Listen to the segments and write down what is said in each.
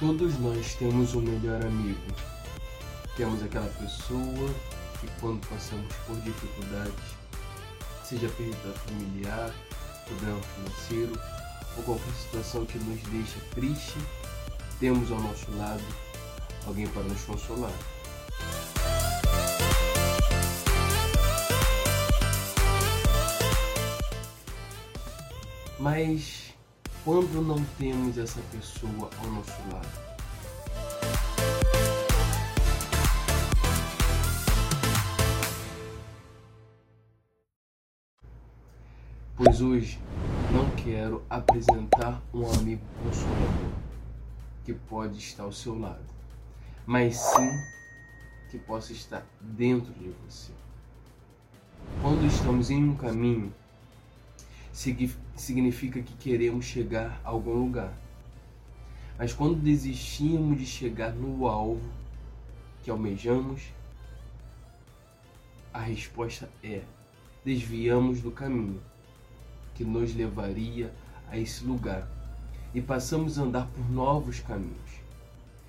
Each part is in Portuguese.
Todos nós temos um melhor amigo. Temos aquela pessoa que, quando passamos por dificuldades, seja perda familiar, problema financeiro ou qualquer situação que nos deixa triste, temos ao nosso lado alguém para nos consolar. Mas quando não temos essa pessoa ao nosso lado? Pois hoje não quero apresentar um amigo consolador que pode estar ao seu lado, mas sim que possa estar dentro de você. Quando estamos em um caminho, significa que queremos chegar a algum lugar. Mas quando desistimos de chegar no alvo que almejamos, a resposta é: desviamos do caminho que nos levaria a esse lugar e passamos a andar por novos caminhos.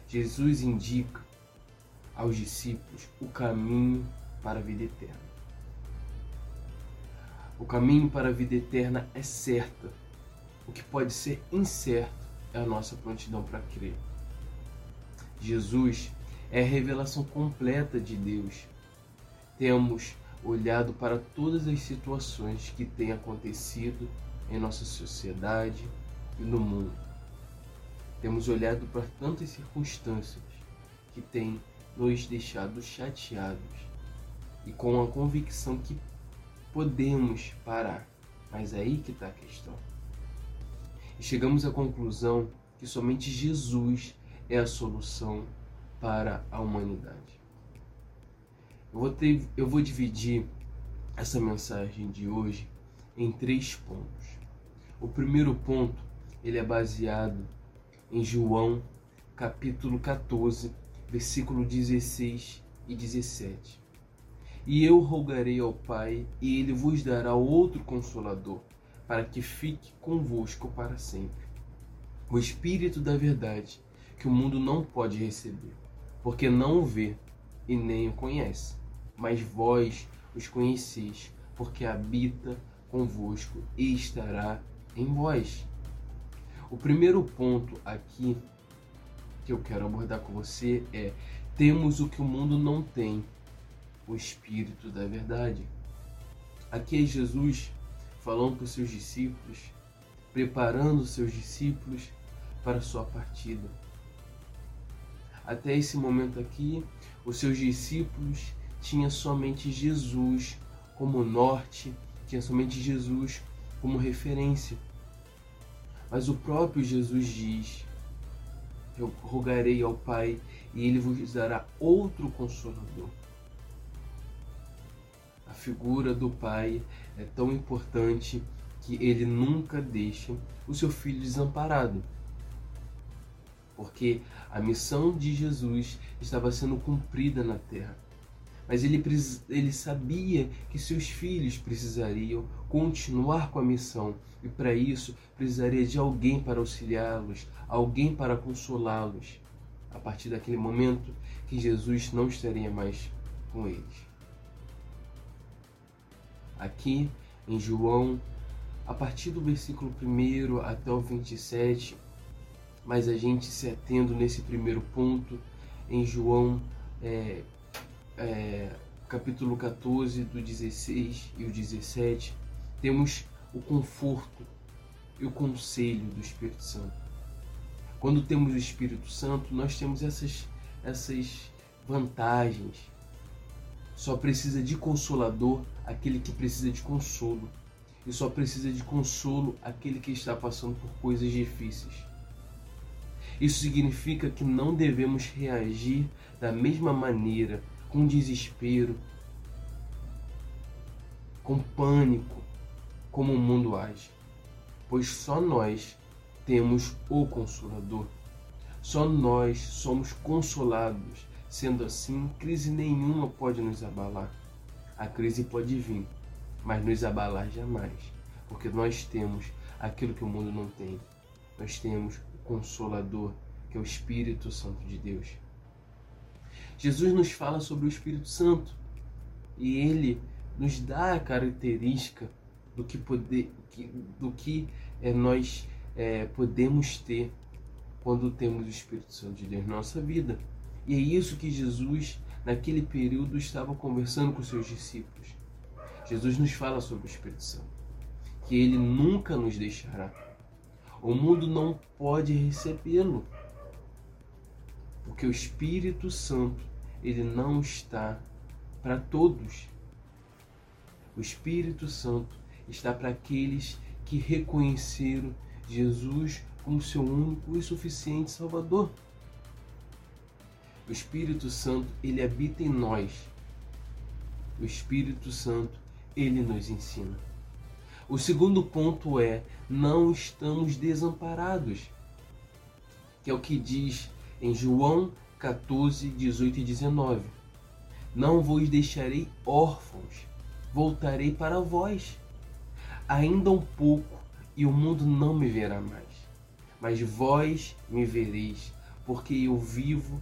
Jesus indica aos discípulos o caminho para a vida eterna. O caminho para a vida eterna é certa. O que pode ser incerto é a nossa prontidão para crer. Jesus é a revelação completa de Deus. Temos olhado para todas as situações que têm acontecido em nossa sociedade e no mundo. Temos olhado para tantas circunstâncias que têm nos deixado chateados e com a convicção que podemos parar. Mas é aí que está a questão. E chegamos à conclusão que somente Jesus é a solução para a humanidade. Eu vou, ter, eu vou dividir essa mensagem de hoje em três pontos. O primeiro ponto ele é baseado em João capítulo 14, versículo 16 e 17. E eu rogarei ao Pai, e ele vos dará outro consolador, para que fique convosco para sempre. O Espírito da Verdade, que o mundo não pode receber, porque não o vê e nem o conhece. Mas vós os conheceis, porque habita convosco e estará em vós. O primeiro ponto aqui que eu quero abordar com você é: temos o que o mundo não tem, o Espírito da Verdade. Aqui é Jesus falando para os seus discípulos, preparando os seus discípulos para a sua partida. Até esse momento aqui, os seus discípulos tinham somente Jesus como norte, tinha somente Jesus como referência. Mas o próprio Jesus diz: Eu rogarei ao Pai e ele vos dará outro consolador figura do pai é tão importante que ele nunca deixa o seu filho desamparado. Porque a missão de Jesus estava sendo cumprida na terra. Mas ele, ele sabia que seus filhos precisariam continuar com a missão e para isso precisaria de alguém para auxiliá-los, alguém para consolá-los. A partir daquele momento que Jesus não estaria mais com eles aqui em João, a partir do versículo 1 até o 27, mas a gente se atendo nesse primeiro ponto em João é, é, capítulo 14, do 16 e o 17, temos o conforto e o conselho do Espírito Santo. Quando temos o Espírito Santo, nós temos essas, essas vantagens, só precisa de consolador aquele que precisa de consolo. E só precisa de consolo aquele que está passando por coisas difíceis. Isso significa que não devemos reagir da mesma maneira, com desespero, com pânico, como o mundo age. Pois só nós temos o Consolador. Só nós somos consolados Sendo assim, crise nenhuma pode nos abalar. A crise pode vir, mas nos abalar jamais, porque nós temos aquilo que o mundo não tem. Nós temos o Consolador, que é o Espírito Santo de Deus. Jesus nos fala sobre o Espírito Santo e ele nos dá a característica do que, poder, do que é, nós é, podemos ter quando temos o Espírito Santo de Deus na nossa vida. E é isso que Jesus, naquele período, estava conversando com seus discípulos. Jesus nos fala sobre o Espírito Santo, que ele nunca nos deixará. O mundo não pode recebê-lo, porque o Espírito Santo, ele não está para todos. O Espírito Santo está para aqueles que reconheceram Jesus como seu único e suficiente Salvador. O Espírito Santo, ele habita em nós. O Espírito Santo, ele nos ensina. O segundo ponto é: não estamos desamparados, que é o que diz em João 14, 18 e 19. Não vos deixarei órfãos, voltarei para vós. Ainda um pouco e o mundo não me verá mais. Mas vós me vereis, porque eu vivo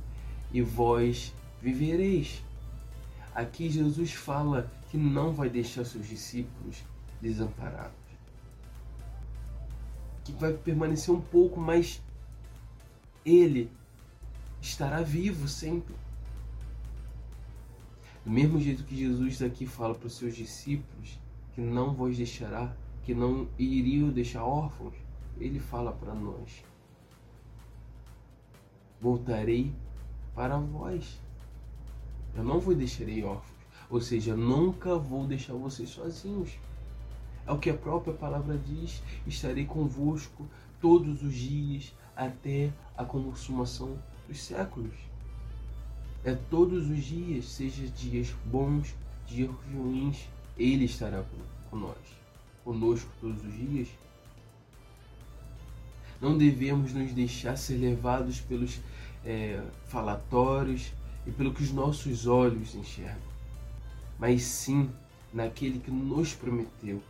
e vós vivereis. Aqui Jesus fala que não vai deixar seus discípulos desamparados. Que vai permanecer um pouco, mas ele estará vivo sempre. Do mesmo jeito que Jesus aqui fala para os seus discípulos que não vos deixará, que não iriam deixar órfãos, ele fala para nós: Voltarei para vós. Eu não vos deixarei órfãos, ou seja, nunca vou deixar vocês sozinhos. É o que a própria palavra diz: estarei convosco todos os dias até a consumação dos séculos. É todos os dias, seja dias bons, dias ruins, Ele estará com nós, conosco todos os dias. Não devemos nos deixar ser levados pelos é, falatórios e pelo que os nossos olhos enxergam, mas sim naquele que nos prometeu.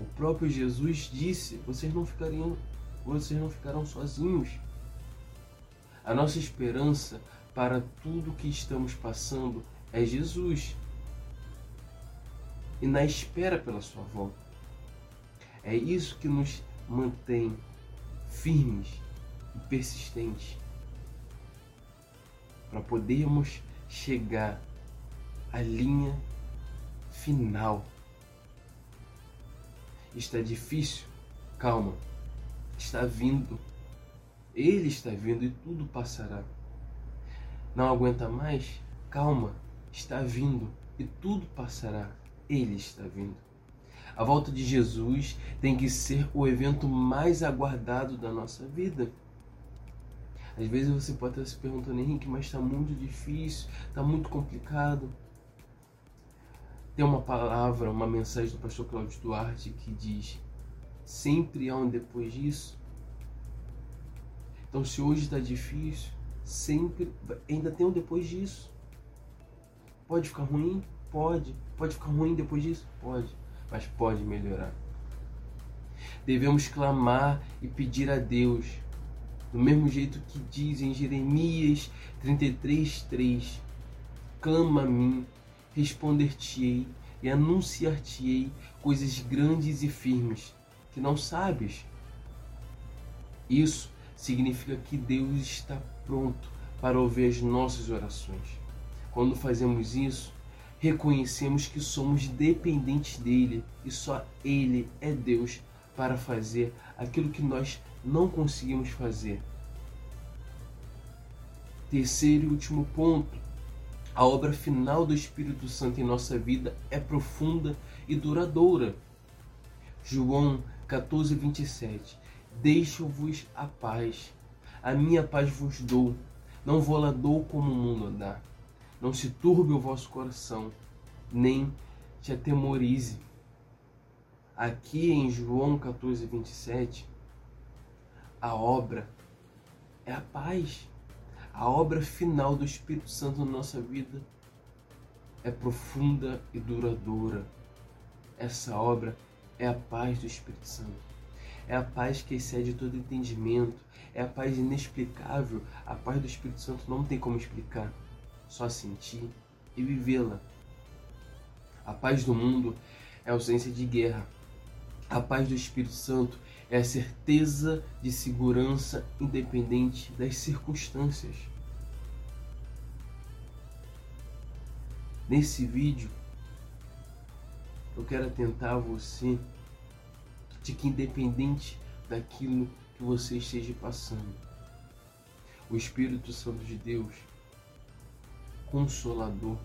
O próprio Jesus disse: vocês não ficariam, vocês não ficarão sozinhos. A nossa esperança para tudo que estamos passando é Jesus. E na espera pela sua volta. É isso que nos mantém firmes e persistentes para podermos chegar à linha final. Está difícil? Calma. Está vindo ele está vindo e tudo passará. Não aguenta mais? Calma, está vindo e tudo passará. Ele está vindo. A volta de Jesus tem que ser o evento mais aguardado da nossa vida. Às vezes você pode estar se perguntando, Henrique, mas está muito difícil, está muito complicado. Tem uma palavra, uma mensagem do pastor Cláudio Duarte que diz: sempre há um depois disso. Então, se hoje está difícil, sempre ainda tem um depois disso. Pode ficar ruim? Pode. Pode ficar ruim depois disso? Pode. Mas pode melhorar. Devemos clamar e pedir a Deus, do mesmo jeito que diz em Jeremias 33:3. Clama a mim, responder-te-ei e anunciar-te-ei coisas grandes e firmes que não sabes. Isso significa que Deus está pronto para ouvir as nossas orações. Quando fazemos isso, reconhecemos que somos dependentes dele e só ele é Deus para fazer aquilo que nós não conseguimos fazer. Terceiro e último ponto: a obra final do Espírito Santo em nossa vida é profunda e duradoura. João 14, 27. Deixo-vos a paz. A minha paz vos dou. Não vou lá dou como o mundo dá. Não se turbe o vosso coração, nem te atemorize. Aqui em João 14, 27, a obra é a paz. A obra final do Espírito Santo na nossa vida é profunda e duradoura. Essa obra é a paz do Espírito Santo é a paz que excede todo entendimento, é a paz inexplicável. A paz do Espírito Santo não tem como explicar, só sentir e vivê-la. A paz do mundo é ausência de guerra. A paz do Espírito Santo é a certeza de segurança independente das circunstâncias. Nesse vídeo, eu quero atentar você de que independente daquilo que você esteja passando, o Espírito Santo de Deus, consolador,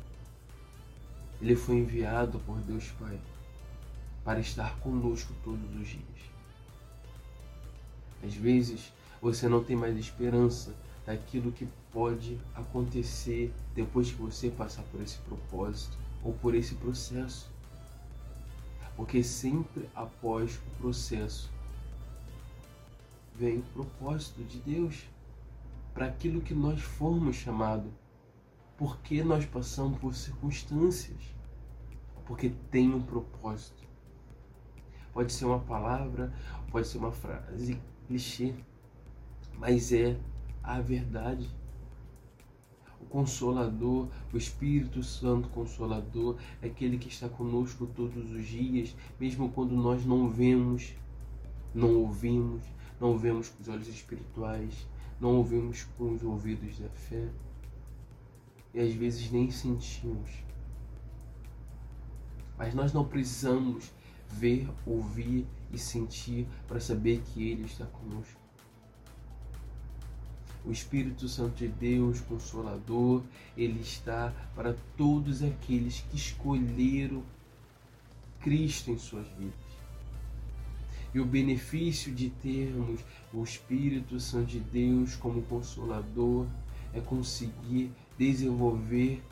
ele foi enviado por Deus Pai para estar conosco todos os dias. Às vezes você não tem mais esperança daquilo que pode acontecer depois que você passar por esse propósito ou por esse processo. Porque sempre após o processo vem o propósito de Deus para aquilo que nós formos chamados. Porque nós passamos por circunstâncias. Porque tem um propósito. Pode ser uma palavra, pode ser uma frase clichê, mas é a verdade. O Consolador, o Espírito Santo Consolador, é aquele que está conosco todos os dias, mesmo quando nós não vemos, não ouvimos, não vemos com os olhos espirituais, não ouvimos com os ouvidos da fé e às vezes nem sentimos. Mas nós não precisamos ver, ouvir e sentir para saber que Ele está conosco. O Espírito Santo de Deus, Consolador, Ele está para todos aqueles que escolheram Cristo em suas vidas. E o benefício de termos o Espírito Santo de Deus como Consolador é conseguir desenvolver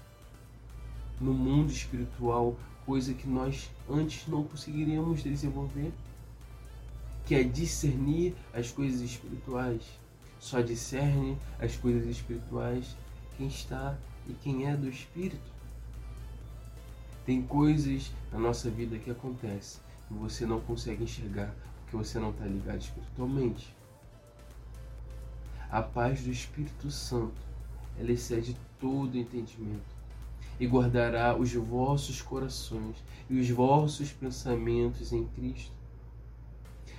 no mundo espiritual coisa que nós antes não conseguiríamos desenvolver, que é discernir as coisas espirituais. Só discerne as coisas espirituais quem está e quem é do Espírito. Tem coisas na nossa vida que acontecem que você não consegue enxergar porque você não está ligado espiritualmente. A paz do Espírito Santo, ela excede todo entendimento e guardará os vossos corações e os vossos pensamentos em Cristo.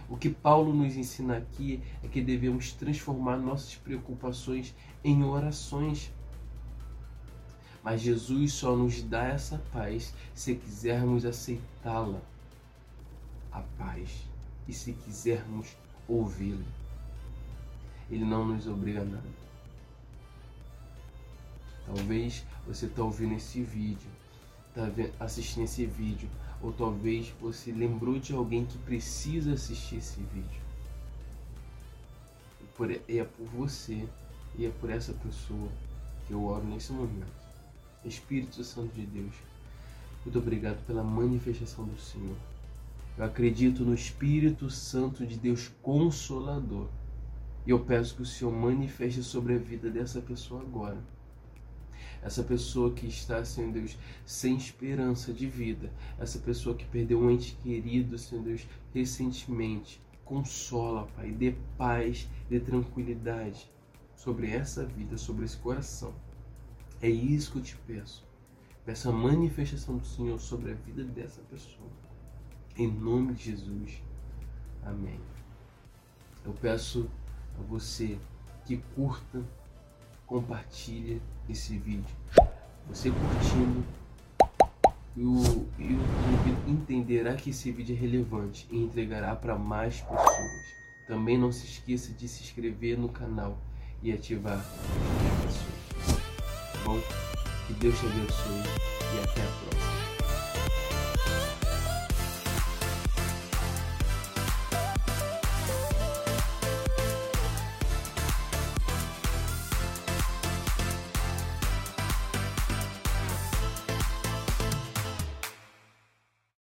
O que Paulo nos ensina aqui é que devemos transformar nossas preocupações em orações. Mas Jesus só nos dá essa paz se quisermos aceitá-la. A paz. E se quisermos ouvi-la. Ele não nos obriga a nada. Talvez você está ouvindo esse vídeo, está assistindo esse vídeo, ou talvez você lembrou de alguém que precisa assistir esse vídeo. E por, é por você e é por essa pessoa que eu oro nesse momento. Espírito Santo de Deus, muito obrigado pela manifestação do Senhor. Eu acredito no Espírito Santo de Deus Consolador. E eu peço que o Senhor manifeste sobre a vida dessa pessoa agora essa pessoa que está, Senhor Deus, sem esperança de vida, essa pessoa que perdeu um ente querido, Senhor Deus, recentemente. Consola, Pai, dê paz, dê tranquilidade sobre essa vida, sobre esse coração. É isso que eu te peço. Peço a manifestação do Senhor sobre a vida dessa pessoa. Em nome de Jesus. Amém. Eu peço a você que curta, compartilhe esse vídeo. Você curtindo o YouTube entenderá que esse vídeo é relevante e entregará para mais pessoas. Também não se esqueça de se inscrever no canal e ativar as notificações. Tá bom? Que Deus te abençoe e até a próxima.